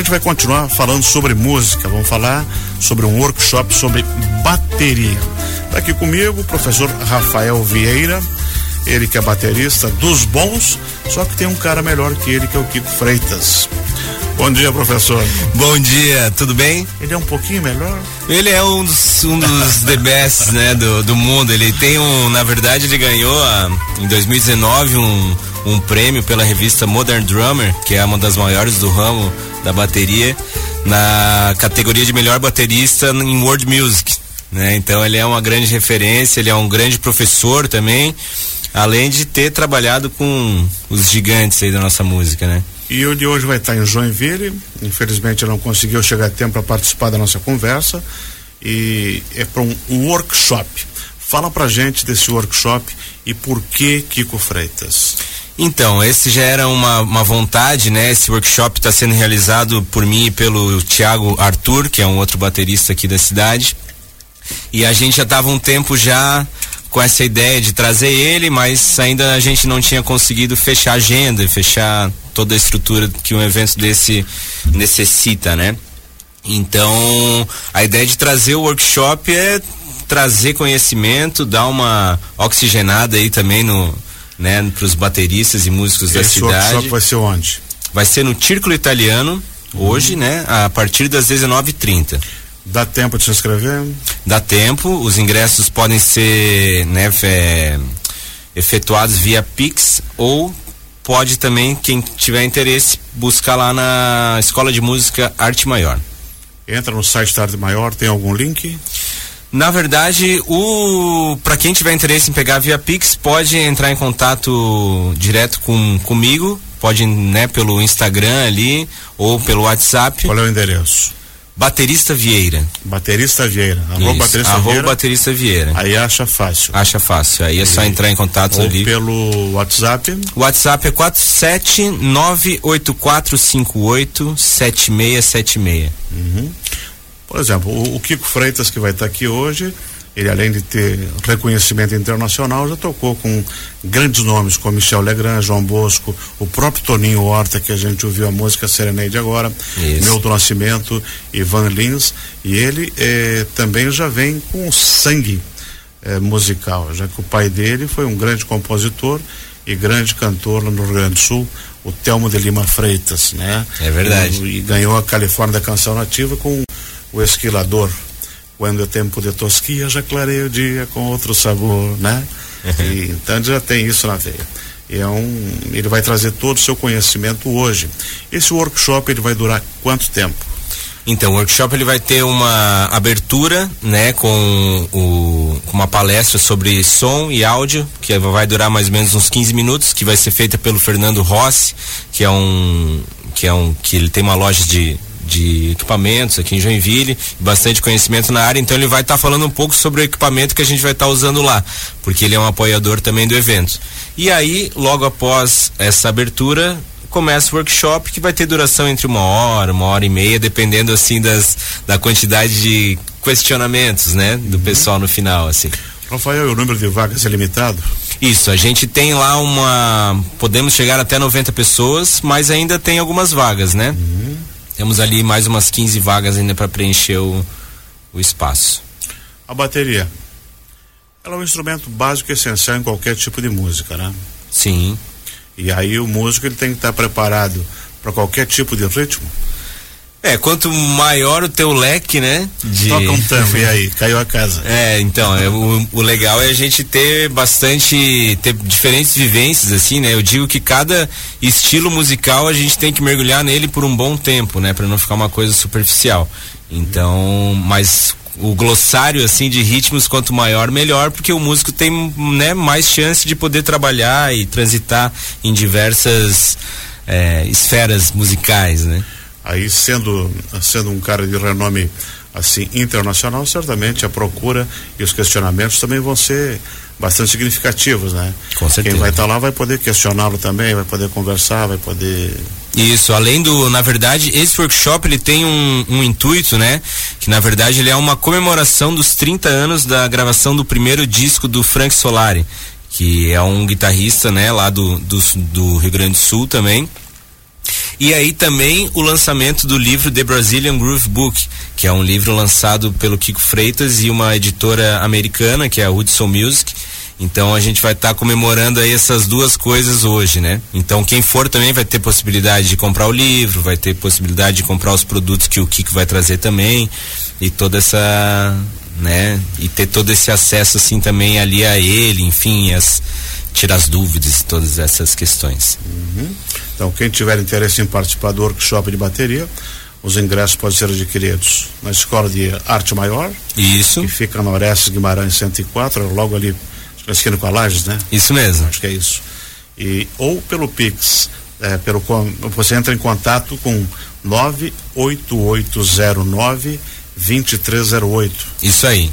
Gente vai continuar falando sobre música, vamos falar sobre um workshop sobre bateria. Está aqui comigo o professor Rafael Vieira, ele que é baterista dos bons, só que tem um cara melhor que ele, que é o Kiko Freitas. Bom dia, professor. Bom dia, tudo bem? Ele é um pouquinho melhor? Ele é um dos, um dos the best, né, do, do mundo. Ele tem um, na verdade, ele ganhou a, em 2019 um, um prêmio pela revista Modern Drummer, que é uma das maiores do ramo da bateria, na categoria de melhor baterista em World Music. Né? Então ele é uma grande referência, ele é um grande professor também, além de ter trabalhado com os gigantes aí da nossa música, né? E o de hoje vai estar em Joinville. Infelizmente não conseguiu chegar a tempo para participar da nossa conversa. E é para um, workshop. Fala pra gente desse workshop e por que Kiko Freitas. Então, esse já era uma, uma vontade, né? Esse workshop está sendo realizado por mim e pelo Tiago Arthur, que é um outro baterista aqui da cidade. E a gente já estava um tempo já com essa ideia de trazer ele, mas ainda a gente não tinha conseguido fechar a agenda, fechar toda a estrutura que um evento desse necessita, né? Então, a ideia de trazer o workshop é trazer conhecimento, dar uma oxigenada aí também no, né, para os bateristas e músicos Esse da cidade. Workshop vai ser onde? Vai ser no Círculo Italiano, hoje, uhum. né, a partir das 19h30. Dá tempo de se inscrever? Dá tempo, os ingressos podem ser né, é, efetuados via Pix ou pode também, quem tiver interesse, buscar lá na Escola de Música Arte Maior. Entra no site da Arte Maior, tem algum link? Na verdade, o para quem tiver interesse em pegar via Pix, pode entrar em contato direto com comigo, pode né, pelo Instagram ali ou pelo WhatsApp. Qual é o endereço? Baterista Vieira. Baterista Vieira. Arroba Baterista Arroba Vieira. Baterista Vieira. Aí acha fácil. Acha fácil. Aí é só entrar em contato Ou ali. pelo WhatsApp. O WhatsApp é 47984587676. Uhum. Por exemplo, o, o Kiko Freitas, que vai estar aqui hoje, ele, além de ter reconhecimento internacional, já tocou com grandes nomes como Michel Legrand, João Bosco, o próprio Toninho Horta, que a gente ouviu a música Serenade agora, Milton Nascimento, Ivan Lins, e ele eh, também já vem com sangue eh, musical, já que o pai dele foi um grande compositor e grande cantor no Rio Grande do Sul, o Telmo de Lima Freitas, né? É verdade. E, e ganhou a Califórnia da Canção Nativa com o Esquilador, quando é tempo de tosquia, já clareia o dia com outro sabor, né? e, então já tem isso na veia. E é um, ele vai trazer todo o seu conhecimento hoje. Esse workshop ele vai durar quanto tempo? Então, o workshop ele vai ter uma abertura, né, com, o, uma palestra sobre som e áudio, que vai durar mais ou menos uns 15 minutos, que vai ser feita pelo Fernando Rossi, que é um que é um que ele tem uma loja de de equipamentos aqui em Joinville, bastante conhecimento na área, então ele vai estar tá falando um pouco sobre o equipamento que a gente vai estar tá usando lá, porque ele é um apoiador também do evento. E aí, logo após essa abertura, começa o workshop que vai ter duração entre uma hora, uma hora e meia, dependendo assim das da quantidade de questionamentos, né, do uhum. pessoal no final, assim. Rafael, o número de vagas é limitado? Isso, a gente tem lá uma. Podemos chegar até 90 pessoas, mas ainda tem algumas vagas, né? Uhum. Temos ali mais umas 15 vagas ainda para preencher o, o espaço. A bateria. Ela é um instrumento básico e essencial em qualquer tipo de música, né? Sim. E aí o músico ele tem que estar preparado para qualquer tipo de ritmo. É, quanto maior o teu leque, né? De... Toca um tambo, e aí? Caiu a casa. É, então, é, o, o, legal é a gente ter bastante, ter diferentes vivências, assim, né? Eu digo que cada estilo musical a gente tem que mergulhar nele por um bom tempo, né? Pra não ficar uma coisa superficial. Então, mas o glossário, assim, de ritmos, quanto maior, melhor, porque o músico tem, né, mais chance de poder trabalhar e transitar em diversas é, esferas musicais, né? Aí sendo sendo um cara de renome assim internacional, certamente a procura e os questionamentos também vão ser bastante significativos, né? Com certeza. Quem vai estar tá lá vai poder questioná-lo também, vai poder conversar, vai poder isso, além do, na verdade, esse workshop ele tem um, um, intuito, né? Que na verdade ele é uma comemoração dos 30 anos da gravação do primeiro disco do Frank Solari, que é um guitarrista, né, lá do, do, do Rio Grande do Sul também E aí também o lançamento do livro The Brazilian Groove Book, que é um livro lançado pelo Kiko Freitas e uma editora americana, que é a Hudson Music. Então a gente vai estar tá comemorando aí essas duas coisas hoje, né? Então quem for também vai ter possibilidade de comprar o livro, vai ter possibilidade de comprar os produtos que o Kiko vai trazer também e toda essa, né? E ter todo esse acesso assim também ali a ele, enfim, as tirar as dúvidas, todas essas questões. Uhum. Então, quem tiver interesse em participar do workshop de bateria, os ingressos podem ser adquiridos na Escola de Arte Maior. Isso. Que fica na Orestes Guimarães 104, logo ali, na esquina com a Lages, né? Isso mesmo. Acho que é isso. E, ou pelo Pix, é, pelo, você entra em contato com 98809 2308. Isso aí.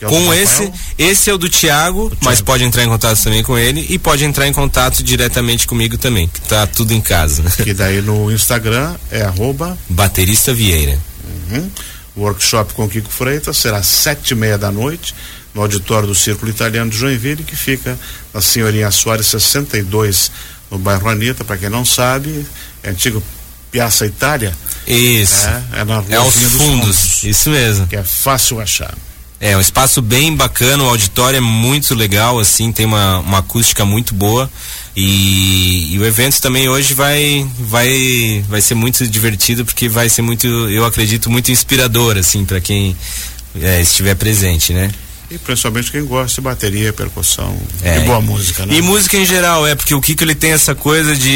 É com esse, esse é o do Tiago, mas pode entrar em contato também com ele e pode entrar em contato diretamente comigo também, que tá tudo em casa. E daí no Instagram é arroba Baterista Vieira. Uhum. Workshop com Kiko Freitas será sete e meia da noite no auditório do Círculo Italiano de Joinville, que fica na Senhorinha Soares 62, no bairro Anitta, para quem não sabe, é antigo Piazza Itália. Isso. É, é na é aos fundos. fundos. Isso mesmo. Que é fácil achar. É, um espaço bem bacana, o auditório é muito legal, assim, tem uma, uma acústica muito boa. E, e, o evento também hoje vai, vai, vai ser muito divertido, porque vai ser muito, eu acredito, muito inspirador, assim, para quem é, estiver presente, né? E principalmente quem gosta de bateria, percussão é, e boa música, né? E música em geral, é, porque o Kiko ele tem essa coisa de.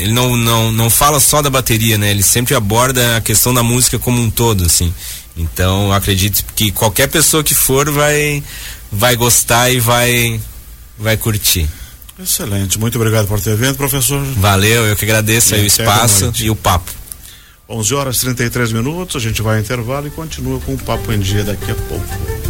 Ele não, não, não fala só da bateria, né? Ele sempre aborda a questão da música como um todo, assim. Então acredito que qualquer pessoa que for vai vai gostar e vai vai curtir. Excelente, muito obrigado por ter vindo, professor. Valeu, eu que agradeço aí o espaço e o papo. 11 horas e 33 minutos, a gente vai ao intervalo e continua com o papo em dia daqui a pouco.